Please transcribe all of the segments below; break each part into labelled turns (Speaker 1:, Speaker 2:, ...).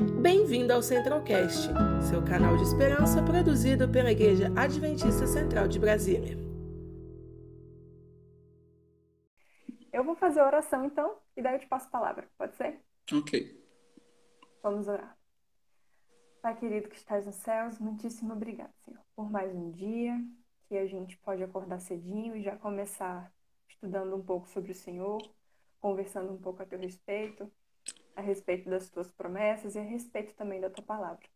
Speaker 1: Bem-vindo ao Centralcast, seu canal de esperança produzido pela Igreja Adventista Central de Brasília.
Speaker 2: Eu vou fazer a oração então e daí eu te passo a palavra, pode ser?
Speaker 3: Ok.
Speaker 2: Vamos orar. Pai querido que estás nos céus, muitíssimo obrigado, Senhor, por mais um dia que a gente pode acordar cedinho e já começar estudando um pouco sobre o Senhor, conversando um pouco a teu respeito, a respeito das tuas promessas e a respeito também da tua palavra.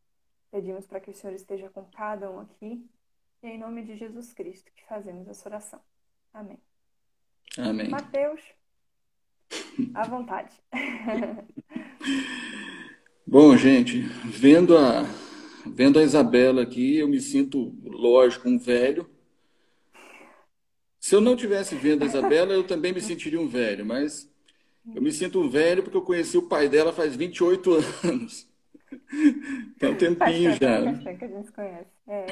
Speaker 2: Pedimos para que o Senhor esteja com cada um aqui e é em nome de Jesus Cristo que fazemos essa oração. Amém.
Speaker 3: Amém.
Speaker 2: Mateus, à vontade.
Speaker 3: Bom, gente, vendo a, vendo a Isabela aqui, eu me sinto, lógico, um velho. Se eu não tivesse vendo a Isabela, eu também me sentiria um velho, mas eu me sinto velho porque eu conheci o pai dela faz 28 anos. Tem um tempinho
Speaker 2: Faz
Speaker 3: já.
Speaker 2: faz tempo que a gente conhece. É.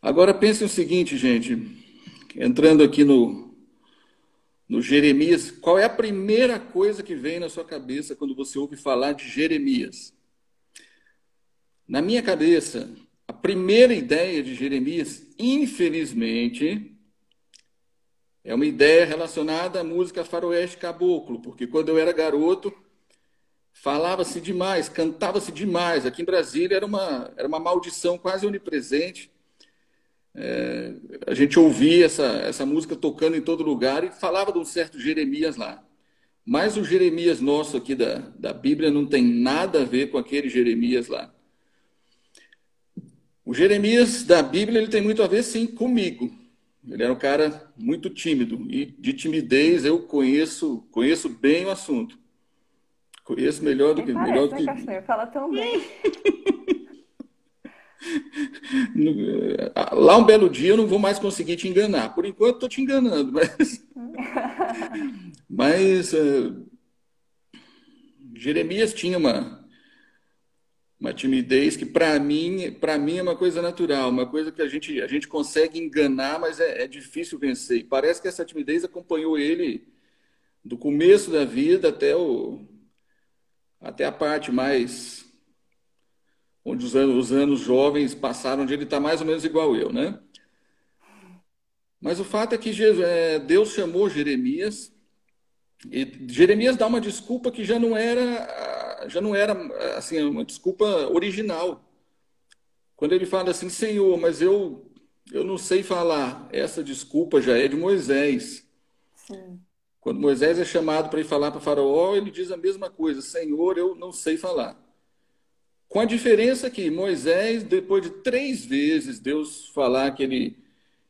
Speaker 3: Agora pensem o seguinte, gente, entrando aqui no, no Jeremias, qual é a primeira coisa que vem na sua cabeça quando você ouve falar de Jeremias? Na minha cabeça, a primeira ideia de Jeremias, infelizmente, é uma ideia relacionada à música faroeste caboclo, porque quando eu era garoto, falava-se demais, cantava-se demais. Aqui em Brasília era uma, era uma maldição quase onipresente. É, a gente ouvia essa, essa música tocando em todo lugar e falava de um certo Jeremias lá. Mas o Jeremias nosso aqui da, da Bíblia não tem nada a ver com aquele Jeremias lá. O Jeremias da Bíblia ele tem muito a ver, sim, comigo. Ele era um cara muito tímido e de timidez eu conheço conheço bem o assunto. Conheço melhor do que
Speaker 2: parece,
Speaker 3: melhor do
Speaker 2: né,
Speaker 3: que
Speaker 2: Castanho? Fala tão bem.
Speaker 3: lá um belo dia eu não vou mais conseguir te enganar. Por enquanto estou te enganando, mas mas eh, Jeremias tinha uma uma timidez que para mim para mim é uma coisa natural, uma coisa que a gente a gente consegue enganar, mas é, é difícil vencer. E parece que essa timidez acompanhou ele do começo da vida até o até a parte mais onde os anos, os anos jovens passaram, onde ele está mais ou menos igual eu, né? Mas o fato é que Jesus, é, Deus chamou Jeremias e Jeremias dá uma desculpa que já não era, já não era assim uma desculpa original. Quando ele fala assim, Senhor, mas eu eu não sei falar. Essa desculpa já é de Moisés.
Speaker 2: Sim.
Speaker 3: Quando Moisés é chamado para ir falar para Faraó, ele diz a mesma coisa: Senhor, eu não sei falar. Com a diferença que Moisés, depois de três vezes Deus falar que ele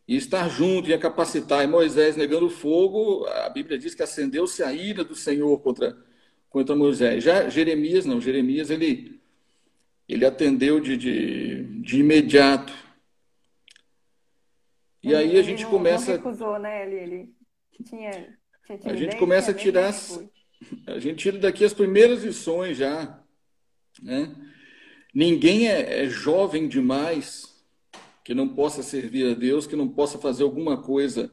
Speaker 3: ia estar junto, ia capacitar, e Moisés negando fogo, a Bíblia diz que acendeu-se a ira do Senhor contra, contra Moisés. Já Jeremias, não, Jeremias ele, ele atendeu de, de, de imediato. E aí a
Speaker 2: Ele
Speaker 3: gente
Speaker 2: não,
Speaker 3: começa.
Speaker 2: não recusou, né? Ele, ele tinha, tinha
Speaker 3: A gente começa a tirar,
Speaker 2: medo, foi.
Speaker 3: a gente tira daqui as primeiras lições já, né? Ninguém é, é jovem demais que não possa servir a Deus, que não possa fazer alguma coisa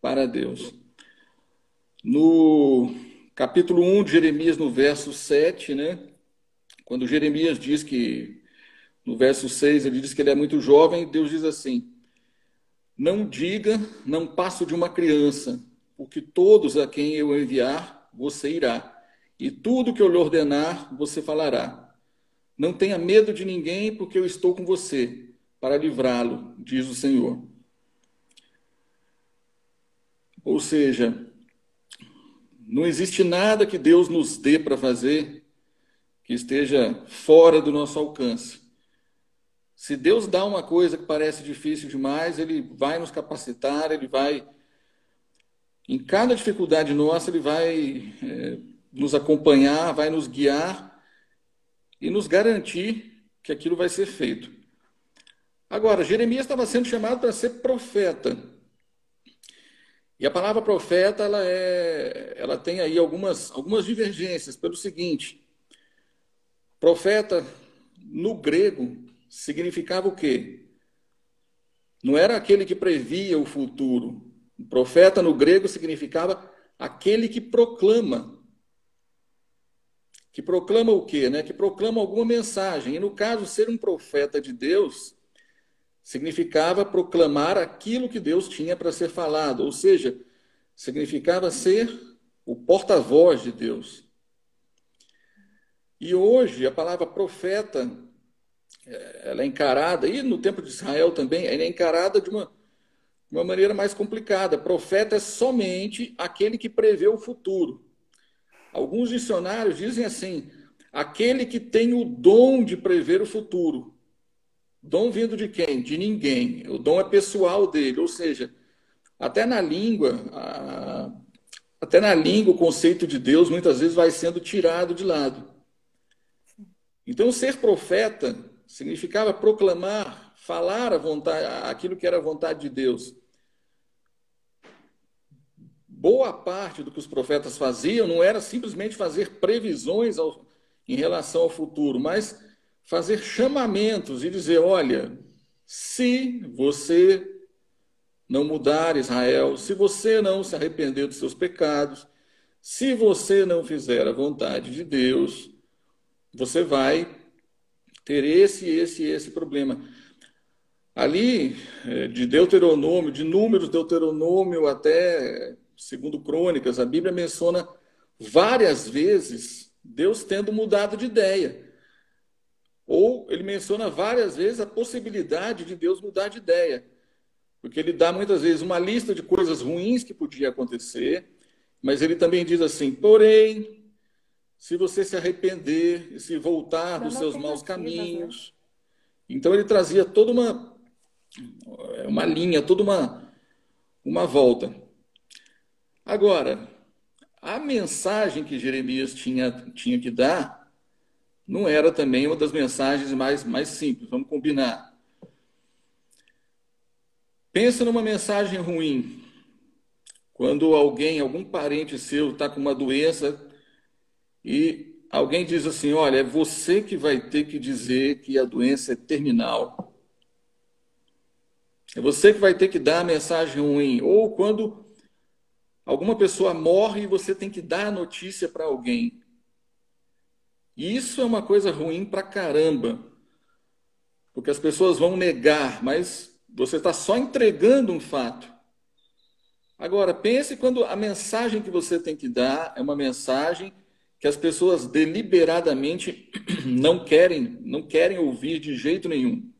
Speaker 3: para Deus. No capítulo 1 de Jeremias, no verso 7, né? Quando Jeremias diz que, no verso 6, ele diz que ele é muito jovem, Deus diz assim: Não diga, não passo de uma criança, porque todos a quem eu enviar, você irá, e tudo que eu lhe ordenar, você falará. Não tenha medo de ninguém, porque eu estou com você para livrá-lo, diz o Senhor. Ou seja, não existe nada que Deus nos dê para fazer que esteja fora do nosso alcance. Se Deus dá uma coisa que parece difícil demais, Ele vai nos capacitar, Ele vai. Em cada dificuldade nossa, Ele vai é, nos acompanhar, vai nos guiar e nos garantir que aquilo vai ser feito. Agora, Jeremias estava sendo chamado para ser profeta. E a palavra profeta, ela, é, ela tem aí algumas, algumas divergências pelo seguinte. Profeta, no grego, significava o quê? Não era aquele que previa o futuro. O profeta, no grego, significava aquele que proclama que proclama o quê? Né? Que proclama alguma mensagem. E no caso, ser um profeta de Deus significava proclamar aquilo que Deus tinha para ser falado, ou seja, significava ser o porta-voz de Deus. E hoje a palavra profeta é, ela é encarada, e no tempo de Israel também, ela é encarada de uma, uma maneira mais complicada. Profeta é somente aquele que prevê o futuro. Alguns dicionários dizem assim: aquele que tem o dom de prever o futuro. Dom vindo de quem? De ninguém. O dom é pessoal dele, ou seja, até na língua, a... até na língua o conceito de Deus muitas vezes vai sendo tirado de lado. Então, ser profeta significava proclamar, falar a vontade, aquilo que era a vontade de Deus boa parte do que os profetas faziam não era simplesmente fazer previsões ao, em relação ao futuro, mas fazer chamamentos e dizer: olha, se você não mudar Israel, se você não se arrepender dos seus pecados, se você não fizer a vontade de Deus, você vai ter esse, esse, esse problema. Ali, eh, de Deuteronômio, de números Deuteronômio até segundo Crônicas, a Bíblia menciona várias vezes Deus tendo mudado de ideia. Ou ele menciona várias vezes a possibilidade de Deus mudar de ideia. Porque ele dá muitas vezes uma lista de coisas ruins que podia acontecer, mas ele também diz assim: porém, se você se arrepender e se voltar dos seus maus né? caminhos. Então ele trazia toda uma, uma linha, toda uma, uma volta. Agora, a mensagem que Jeremias tinha, tinha que dar não era também uma das mensagens mais, mais simples, vamos combinar. Pensa numa mensagem ruim. Quando alguém, algum parente seu está com uma doença e alguém diz assim: Olha, é você que vai ter que dizer que a doença é terminal. É você que vai ter que dar a mensagem ruim. Ou quando Alguma pessoa morre e você tem que dar a notícia para alguém. E isso é uma coisa ruim para caramba. Porque as pessoas vão negar, mas você está só entregando um fato. Agora, pense quando a mensagem que você tem que dar é uma mensagem que as pessoas deliberadamente não querem, não querem ouvir de jeito nenhum.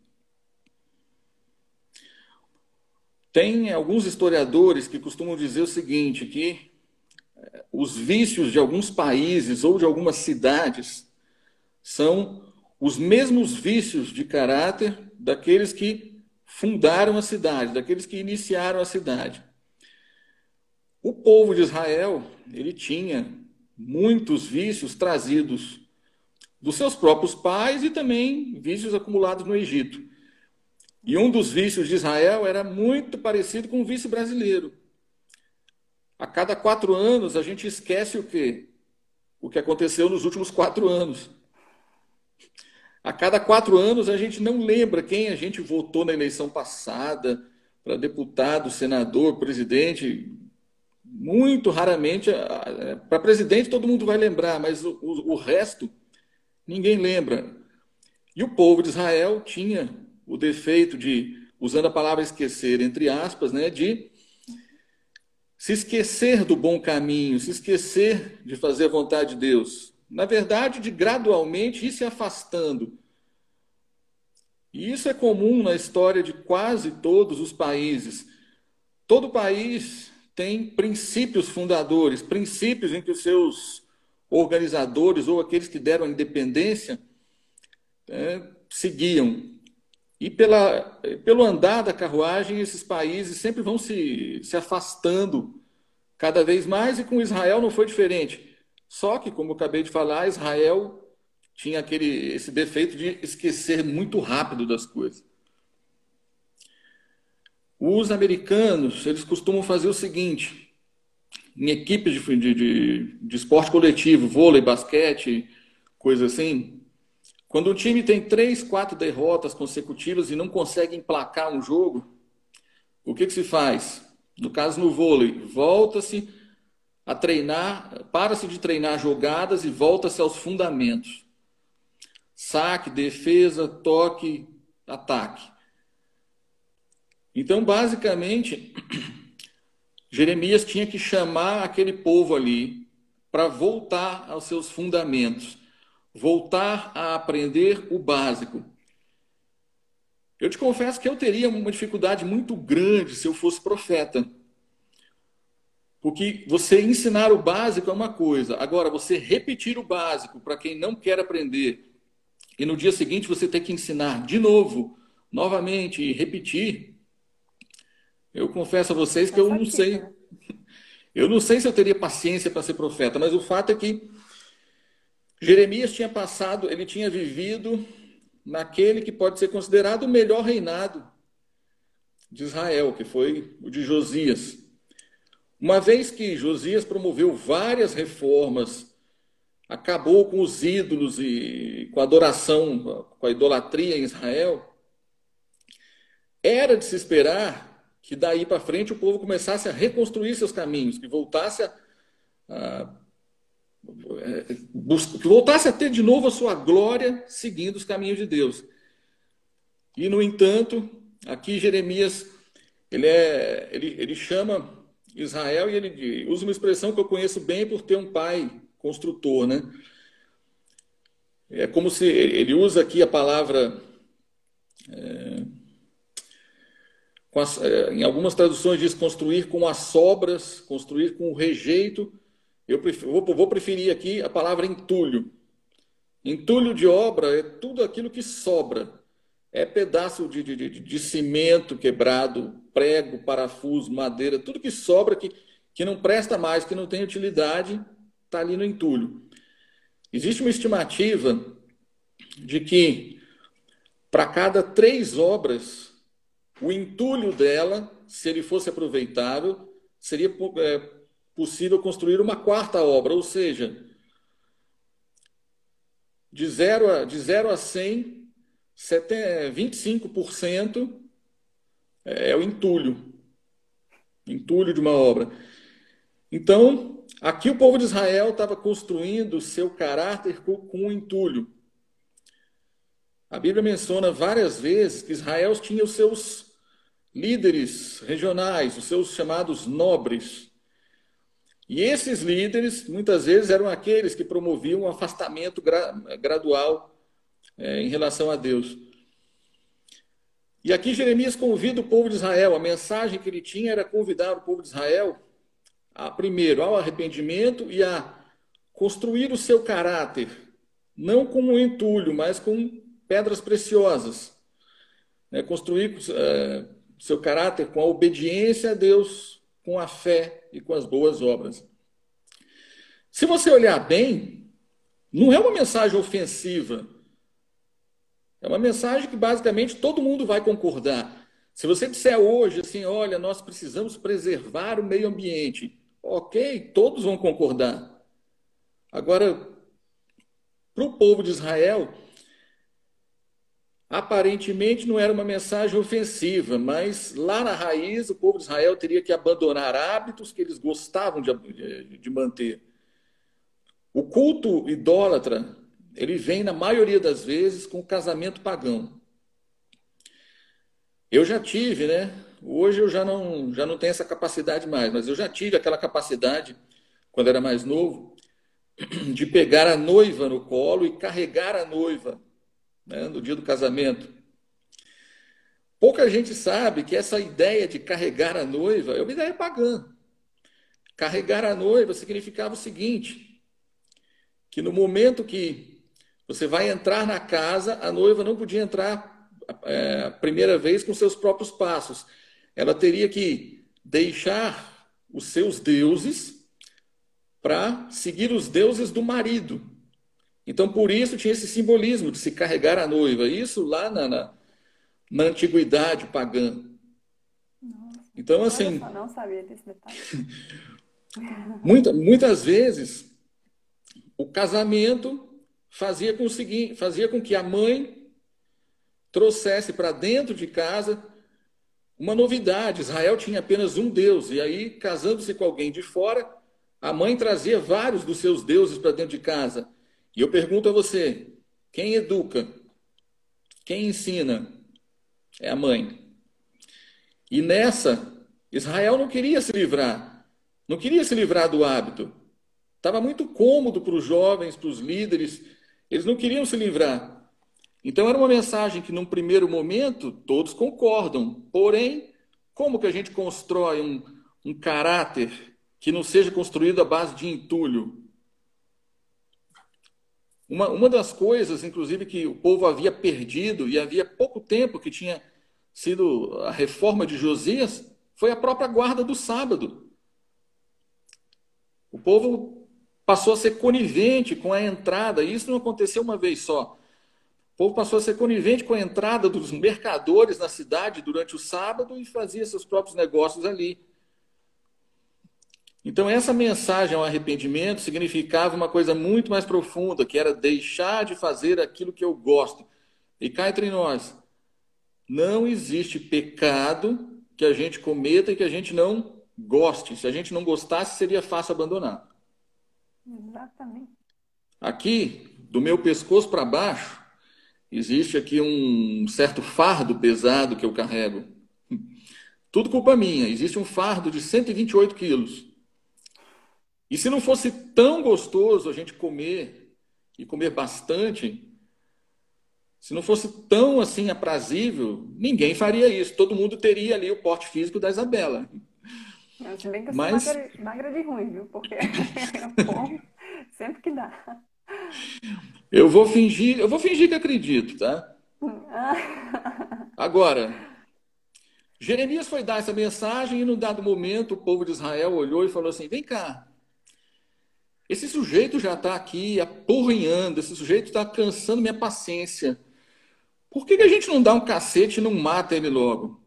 Speaker 3: Tem alguns historiadores que costumam dizer o seguinte, que eh, os vícios de alguns países ou de algumas cidades são os mesmos vícios de caráter daqueles que fundaram a cidade, daqueles que iniciaram a cidade. O povo de Israel, ele tinha muitos vícios trazidos dos seus próprios pais e também vícios acumulados no Egito. E um dos vícios de Israel era muito parecido com o vício brasileiro. A cada quatro anos a gente esquece o quê? O que aconteceu nos últimos quatro anos. A cada quatro anos a gente não lembra quem a gente votou na eleição passada para deputado, senador, presidente. Muito raramente, para presidente todo mundo vai lembrar, mas o, o, o resto ninguém lembra. E o povo de Israel tinha o defeito de, usando a palavra esquecer, entre aspas, né, de se esquecer do bom caminho, se esquecer de fazer a vontade de Deus. Na verdade, de gradualmente ir se afastando. E isso é comum na história de quase todos os países. Todo país tem princípios fundadores, princípios em que os seus organizadores ou aqueles que deram a independência é, seguiam. E pela, pelo andar da carruagem, esses países sempre vão se, se afastando cada vez mais, e com Israel não foi diferente. Só que, como eu acabei de falar, Israel tinha aquele, esse defeito de esquecer muito rápido das coisas. Os americanos, eles costumam fazer o seguinte, em equipes de, de, de, esporte coletivo, vôlei, basquete, coisa assim, quando um time tem três, quatro derrotas consecutivas e não consegue emplacar um jogo, o que, que se faz? No caso no vôlei, volta-se a treinar, para-se de treinar jogadas e volta-se aos fundamentos. Saque, defesa, toque, ataque. Então, basicamente, Jeremias tinha que chamar aquele povo ali para voltar aos seus fundamentos, voltar a aprender o básico. Eu te confesso que eu teria uma dificuldade muito grande se eu fosse profeta. Porque você ensinar o básico é uma coisa, agora você repetir o básico para quem não quer aprender e no dia seguinte você ter que ensinar de novo, novamente e repetir, eu confesso a vocês que eu não sei. Né? Eu não sei se eu teria paciência para ser profeta, mas o fato é que Jeremias tinha passado, ele tinha vivido naquele que pode ser considerado o melhor reinado de Israel, que foi o de Josias. Uma vez que Josias promoveu várias reformas, acabou com os ídolos e com a adoração, com a idolatria em Israel, era de se esperar que daí para frente o povo começasse a reconstruir seus caminhos, que voltasse a, a que voltasse a ter de novo a sua glória seguindo os caminhos de Deus. E no entanto, aqui Jeremias ele é ele, ele chama Israel, e ele usa uma expressão que eu conheço bem por ter um pai construtor, né? É como se ele usa aqui a palavra. É, as, é, em algumas traduções diz construir com as sobras, construir com o rejeito. Eu prefiro, vou, vou preferir aqui a palavra entulho. Entulho de obra é tudo aquilo que sobra. É pedaço de, de, de, de cimento quebrado, prego, parafuso, madeira, tudo que sobra, que, que não presta mais, que não tem utilidade, está ali no entulho. Existe uma estimativa de que para cada três obras, o entulho dela, se ele fosse aproveitável, seria é, possível construir uma quarta obra, ou seja, de 0 a, de 0 a 100, 25% é o entulho. Entulho de uma obra. Então, aqui o povo de Israel estava construindo seu caráter com um entulho. A Bíblia menciona várias vezes que Israel tinha os seus líderes regionais, os seus chamados nobres. E esses líderes, muitas vezes, eram aqueles que promoviam um afastamento gra gradual é, em relação a Deus. E aqui Jeremias convida o povo de Israel, a mensagem que ele tinha era convidar o povo de Israel, a, primeiro, ao arrependimento e a construir o seu caráter, não com um entulho, mas com pedras preciosas. Né? Construir é, seu caráter com a obediência a Deus, com a fé e com as boas obras. Se você olhar bem, não é uma mensagem ofensiva é uma mensagem que basicamente todo mundo vai concordar. Se você disser hoje assim, olha, nós precisamos preservar o meio ambiente, ok, todos vão concordar. Agora, para o povo de Israel, aparentemente não era uma mensagem ofensiva, mas lá na raiz o povo de Israel teria que abandonar hábitos que eles gostavam de, de manter. O culto idólatra ele vem, na maioria das vezes, com casamento pagão. Eu já tive, né? Hoje eu já não, já não tenho essa capacidade mais, mas eu já tive aquela capacidade, quando era mais novo, de pegar a noiva no colo e carregar a noiva né, no dia do casamento. Pouca gente sabe que essa ideia de carregar a noiva é uma ideia pagã. Carregar a noiva significava o seguinte: que no momento que você vai entrar na casa, a noiva não podia entrar é, a primeira vez com seus próprios passos. Ela teria que deixar os seus deuses para seguir os deuses do marido. Então, por isso tinha esse simbolismo de se carregar a noiva. Isso lá na, na, na antiguidade pagã.
Speaker 2: Nossa,
Speaker 3: então, assim.
Speaker 2: não sabia desse detalhe.
Speaker 3: muita, muitas vezes, o casamento fazia com, o seguinte, fazia com que a mãe trouxesse para dentro de casa uma novidade. Israel tinha apenas um Deus, e aí, casando-se com alguém de fora, a mãe trazia vários dos seus deuses para dentro de casa. E eu pergunto a você: quem educa? Quem ensina? É a mãe. E nessa, Israel não queria se livrar, não queria se livrar do hábito. Estava muito cômodo para os jovens, para os líderes, eles não queriam se livrar. Então era uma mensagem que, num primeiro momento, todos concordam. Porém, como que a gente constrói um, um caráter que não seja construído à base de entulho? Uma, uma das coisas, inclusive, que o povo havia perdido, e havia pouco tempo que tinha sido a reforma de Josias, foi a própria guarda do sábado. O povo passou a ser conivente com a entrada, e isso não aconteceu uma vez só. O povo passou a ser conivente com a entrada dos mercadores na cidade durante o sábado e fazia seus próprios negócios ali. Então, essa mensagem ao arrependimento significava uma coisa muito mais profunda, que era deixar de fazer aquilo que eu gosto. E cá entre nós, não existe pecado que a gente cometa e que a gente não goste. Se a gente não gostasse, seria fácil abandonar.
Speaker 2: Exatamente.
Speaker 3: Aqui, do meu pescoço para baixo, Existe aqui um certo fardo pesado que eu carrego. Tudo culpa minha. Existe um fardo de 128 quilos. E se não fosse tão gostoso a gente comer, e comer bastante, se não fosse tão assim aprazível, ninguém faria isso. Todo mundo teria ali o porte físico da Isabela.
Speaker 2: Se bem que eu Mas... sou magra, magra de ruim, viu? Porque eu como sempre que dá.
Speaker 3: Eu vou fingir, eu vou fingir que acredito, tá? Agora, Jeremias foi dar essa mensagem e num dado momento o povo de Israel olhou e falou assim: "Vem cá. Esse sujeito já está aqui apurrinhando, esse sujeito está cansando minha paciência. Por que, que a gente não dá um cacete e não mata ele logo?"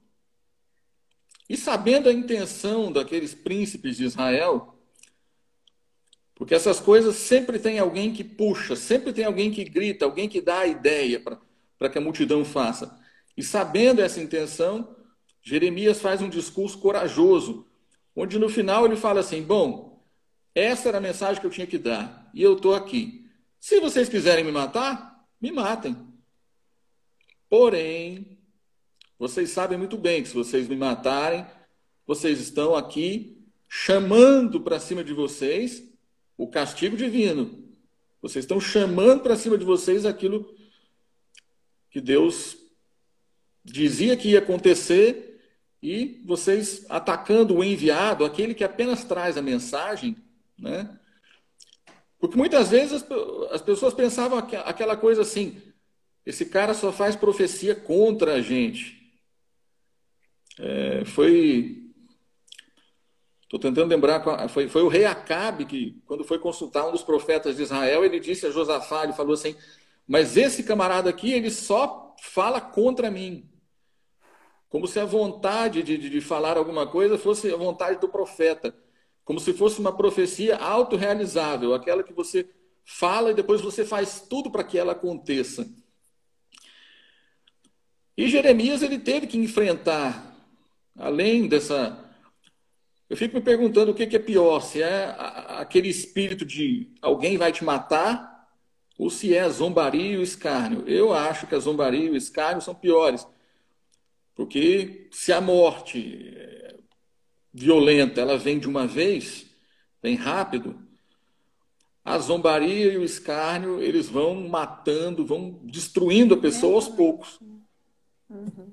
Speaker 3: E sabendo a intenção daqueles príncipes de Israel, porque essas coisas sempre tem alguém que puxa, sempre tem alguém que grita, alguém que dá a ideia para que a multidão faça. E sabendo essa intenção, Jeremias faz um discurso corajoso, onde no final ele fala assim: Bom, essa era a mensagem que eu tinha que dar, e eu estou aqui. Se vocês quiserem me matar, me matem. Porém, vocês sabem muito bem que se vocês me matarem, vocês estão aqui chamando para cima de vocês o castigo divino. Vocês estão chamando para cima de vocês aquilo que Deus dizia que ia acontecer e vocês atacando o enviado, aquele que apenas traz a mensagem, né? Porque muitas vezes as, as pessoas pensavam aquela coisa assim: esse cara só faz profecia contra a gente. É, foi Estou tentando lembrar, foi, foi o rei Acabe que, quando foi consultar um dos profetas de Israel, ele disse a Josafá, ele falou assim, mas esse camarada aqui, ele só fala contra mim. Como se a vontade de, de, de falar alguma coisa fosse a vontade do profeta. Como se fosse uma profecia autorrealizável, aquela que você fala e depois você faz tudo para que ela aconteça. E Jeremias ele teve que enfrentar, além dessa eu fico me perguntando o que é pior, se é aquele espírito de alguém vai te matar ou se é a zombaria e o escárnio. Eu acho que a zombaria e o escárnio são piores. Porque se a morte é, violenta ela vem de uma vez, vem rápido, a zombaria e o escárnio eles vão matando, vão destruindo a pessoa aos poucos. Uhum.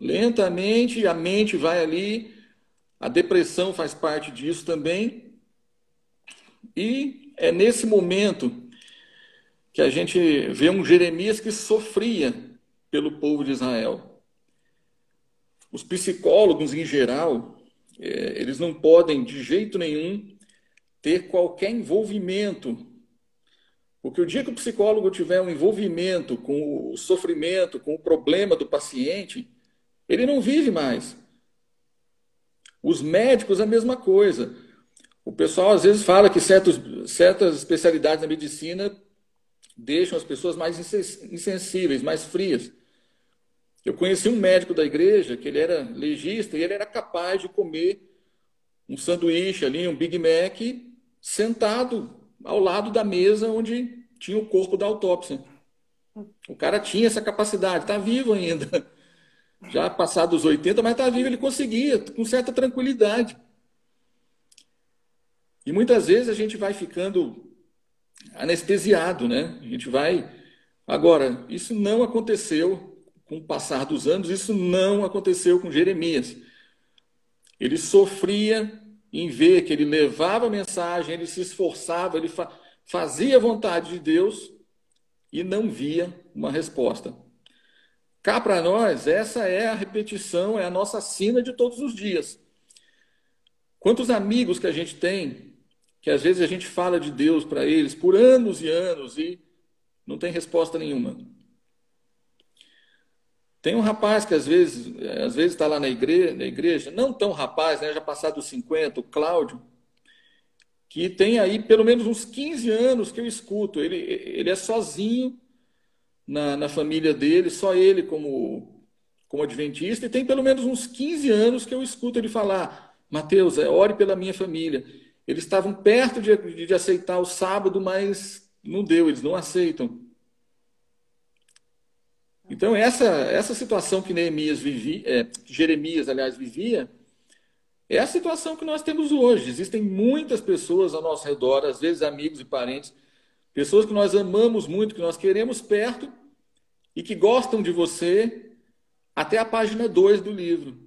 Speaker 3: Lentamente a mente vai ali a depressão faz parte disso também. E é nesse momento que a gente vê um Jeremias que sofria pelo povo de Israel. Os psicólogos, em geral, é, eles não podem, de jeito nenhum, ter qualquer envolvimento. Porque o dia que o psicólogo tiver um envolvimento com o sofrimento, com o problema do paciente, ele não vive mais. Os médicos, a mesma coisa. O pessoal às vezes fala que certos, certas especialidades na medicina deixam as pessoas mais insensíveis, mais frias. Eu conheci um médico da igreja que ele era legista e ele era capaz de comer um sanduíche ali, um Big Mac, sentado ao lado da mesa onde tinha o corpo da autópsia. O cara tinha essa capacidade, está vivo ainda. Já passado os 80, mas está vivo, ele conseguia, com certa tranquilidade. E muitas vezes a gente vai ficando anestesiado, né? A gente vai. Agora, isso não aconteceu com o passar dos anos, isso não aconteceu com Jeremias. Ele sofria em ver que ele levava a mensagem, ele se esforçava, ele fa fazia a vontade de Deus e não via uma resposta. Cá para nós, essa é a repetição, é a nossa sina de todos os dias. Quantos amigos que a gente tem que às vezes a gente fala de Deus para eles por anos e anos e não tem resposta nenhuma. Tem um rapaz que às vezes às vezes está lá na igreja, na igreja, não tão rapaz, né, já passado dos 50, o Cláudio, que tem aí pelo menos uns 15 anos que eu escuto. Ele, ele é sozinho na, na família dele, só ele como, como adventista, e tem pelo menos uns 15 anos que eu escuto ele falar: Mateus, é, ore pela minha família. Eles estavam perto de, de aceitar o sábado, mas não deu, eles não aceitam. Então, essa, essa situação que Neemias vivia, é, Jeremias, aliás, vivia, é a situação que nós temos hoje. Existem muitas pessoas ao nosso redor, às vezes amigos e parentes, pessoas que nós amamos muito, que nós queremos perto e que gostam de você até a página 2 do livro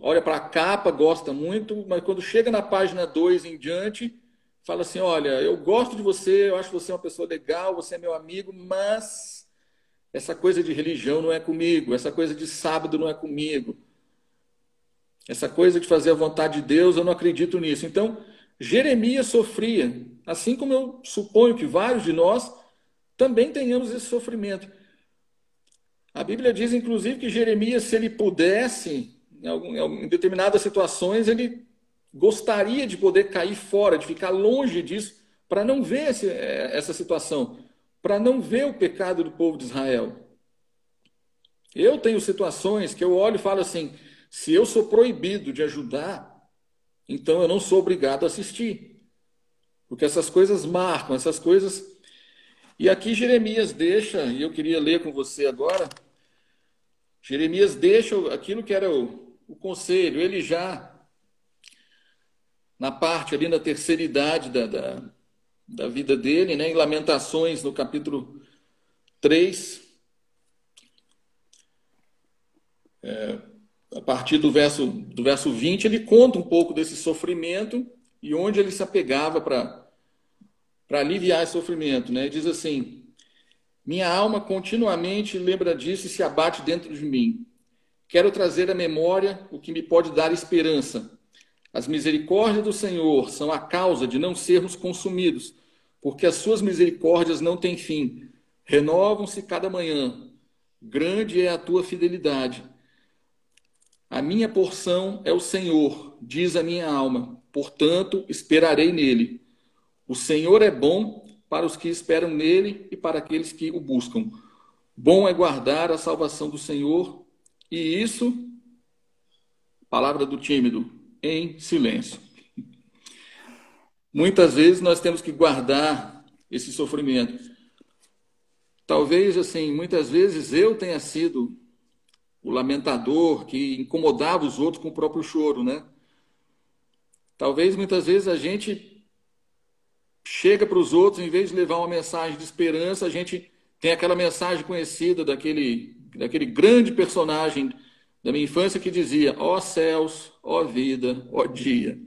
Speaker 3: olha para a capa, gosta muito, mas quando chega na página 2 em diante, fala assim: Olha, eu gosto de você, eu acho você uma pessoa legal, você é meu amigo, mas essa coisa de religião não é comigo, essa coisa de sábado não é comigo, essa coisa de fazer a vontade de Deus, eu não acredito nisso. Então, Jeremias sofria, assim como eu suponho que vários de nós também tenhamos esse sofrimento. A Bíblia diz, inclusive, que Jeremias, se ele pudesse, em, determinadas situações, ele gostaria de poder cair fora, de ficar longe disso, para não ver esse, é, essa situação, para não ver o pecado do povo de Israel. Eu tenho situações que eu olho e falo assim: se eu sou proibido de ajudar, então eu não sou obrigado a assistir. Porque essas coisas marcam, essas coisas. E aqui Jeremias deixa, e eu queria ler com você agora. Jeremias deixa aquilo que era o, o conselho, ele já, na parte ali na terceira idade da, da, da vida dele, né, em Lamentações, no capítulo 3, é, a partir do verso, do verso 20, ele conta um pouco desse sofrimento e onde ele se apegava para aliviar esse sofrimento. Né? Ele diz assim: Minha alma continuamente lembra disso e se abate dentro de mim. Quero trazer à memória o que me pode dar esperança. As misericórdias do Senhor são a causa de não sermos consumidos, porque as suas misericórdias não têm fim. Renovam-se cada manhã. Grande é a tua fidelidade. A minha porção é o Senhor, diz a minha alma, portanto esperarei nele. O Senhor é bom para os que esperam nele e para aqueles que o buscam. Bom é guardar a salvação do Senhor e isso, palavra do tímido, em silêncio. Muitas vezes nós temos que guardar esse sofrimento. Talvez, assim, muitas vezes eu tenha sido o lamentador que incomodava os outros com o próprio choro, né? Talvez muitas vezes a gente chega para os outros, em vez de levar uma mensagem de esperança, a gente tem aquela mensagem conhecida daquele daquele grande personagem da minha infância que dizia: ó céus, ó vida, ó dia.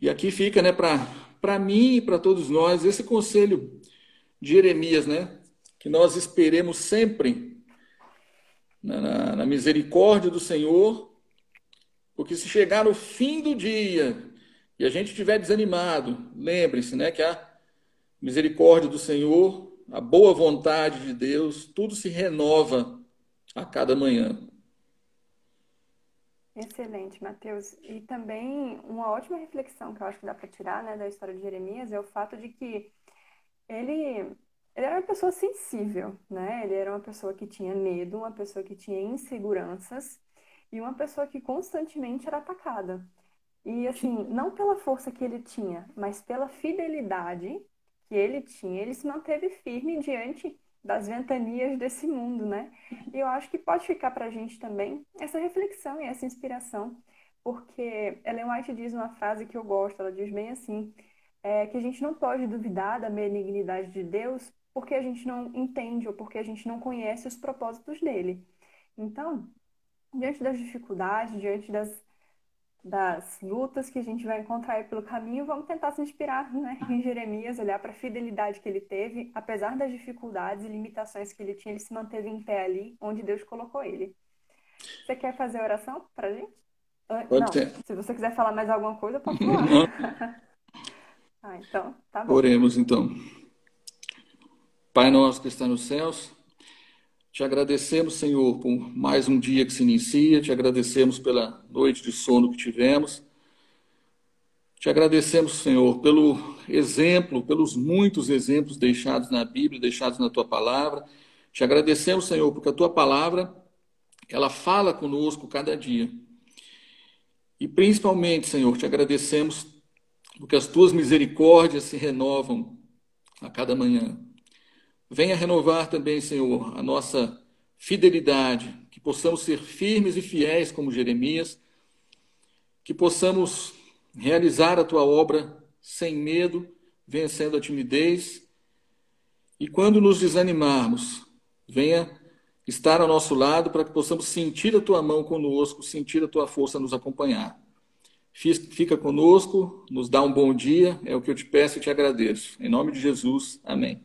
Speaker 3: E aqui fica, né, para mim e para todos nós, esse conselho de Jeremias, né, que nós esperemos sempre na, na, na misericórdia do Senhor, porque se chegar no fim do dia e a gente estiver desanimado, lembre-se, né, que a misericórdia do Senhor a boa vontade de Deus, tudo se renova a cada manhã.
Speaker 2: Excelente, Mateus. E também uma ótima reflexão que eu acho que dá para tirar né, da história de Jeremias é o fato de que ele, ele era uma pessoa sensível, né? Ele era uma pessoa que tinha medo, uma pessoa que tinha inseguranças e uma pessoa que constantemente era atacada. E assim, não pela força que ele tinha, mas pela fidelidade que ele tinha, ele se manteve firme diante das ventanias desse mundo, né? E eu acho que pode ficar para a gente também essa reflexão e essa inspiração, porque Ellen White diz uma frase que eu gosto, ela diz bem assim, é, que a gente não pode duvidar da benignidade de Deus porque a gente não entende ou porque a gente não conhece os propósitos dele. Então, diante das dificuldades, diante das das lutas que a gente vai encontrar aí pelo caminho, vamos tentar se inspirar né, em Jeremias, olhar para a fidelidade que ele teve, apesar das dificuldades e limitações que ele tinha, ele se manteve em pé ali, onde Deus colocou ele. Você quer fazer a oração para a gente?
Speaker 3: Pode
Speaker 2: Não,
Speaker 3: ter.
Speaker 2: se você quiser falar mais alguma coisa, pode falar. ah, então, tá bom.
Speaker 3: Oremos então. Pai nosso que está nos céus, te agradecemos, Senhor, por mais um dia que se inicia, te agradecemos pela noite de sono que tivemos. Te agradecemos, Senhor, pelo exemplo, pelos muitos exemplos deixados na Bíblia, deixados na tua palavra. Te agradecemos, Senhor, porque a tua palavra, ela fala conosco cada dia. E principalmente, Senhor, te agradecemos porque as tuas misericórdias se renovam a cada manhã. Venha renovar também, Senhor, a nossa fidelidade, que possamos ser firmes e fiéis como Jeremias, que possamos realizar a tua obra sem medo, vencendo a timidez. E quando nos desanimarmos, venha estar ao nosso lado para que possamos sentir a tua mão conosco, sentir a tua força nos acompanhar. Fica conosco, nos dá um bom dia, é o que eu te peço e te agradeço. Em nome de Jesus, amém.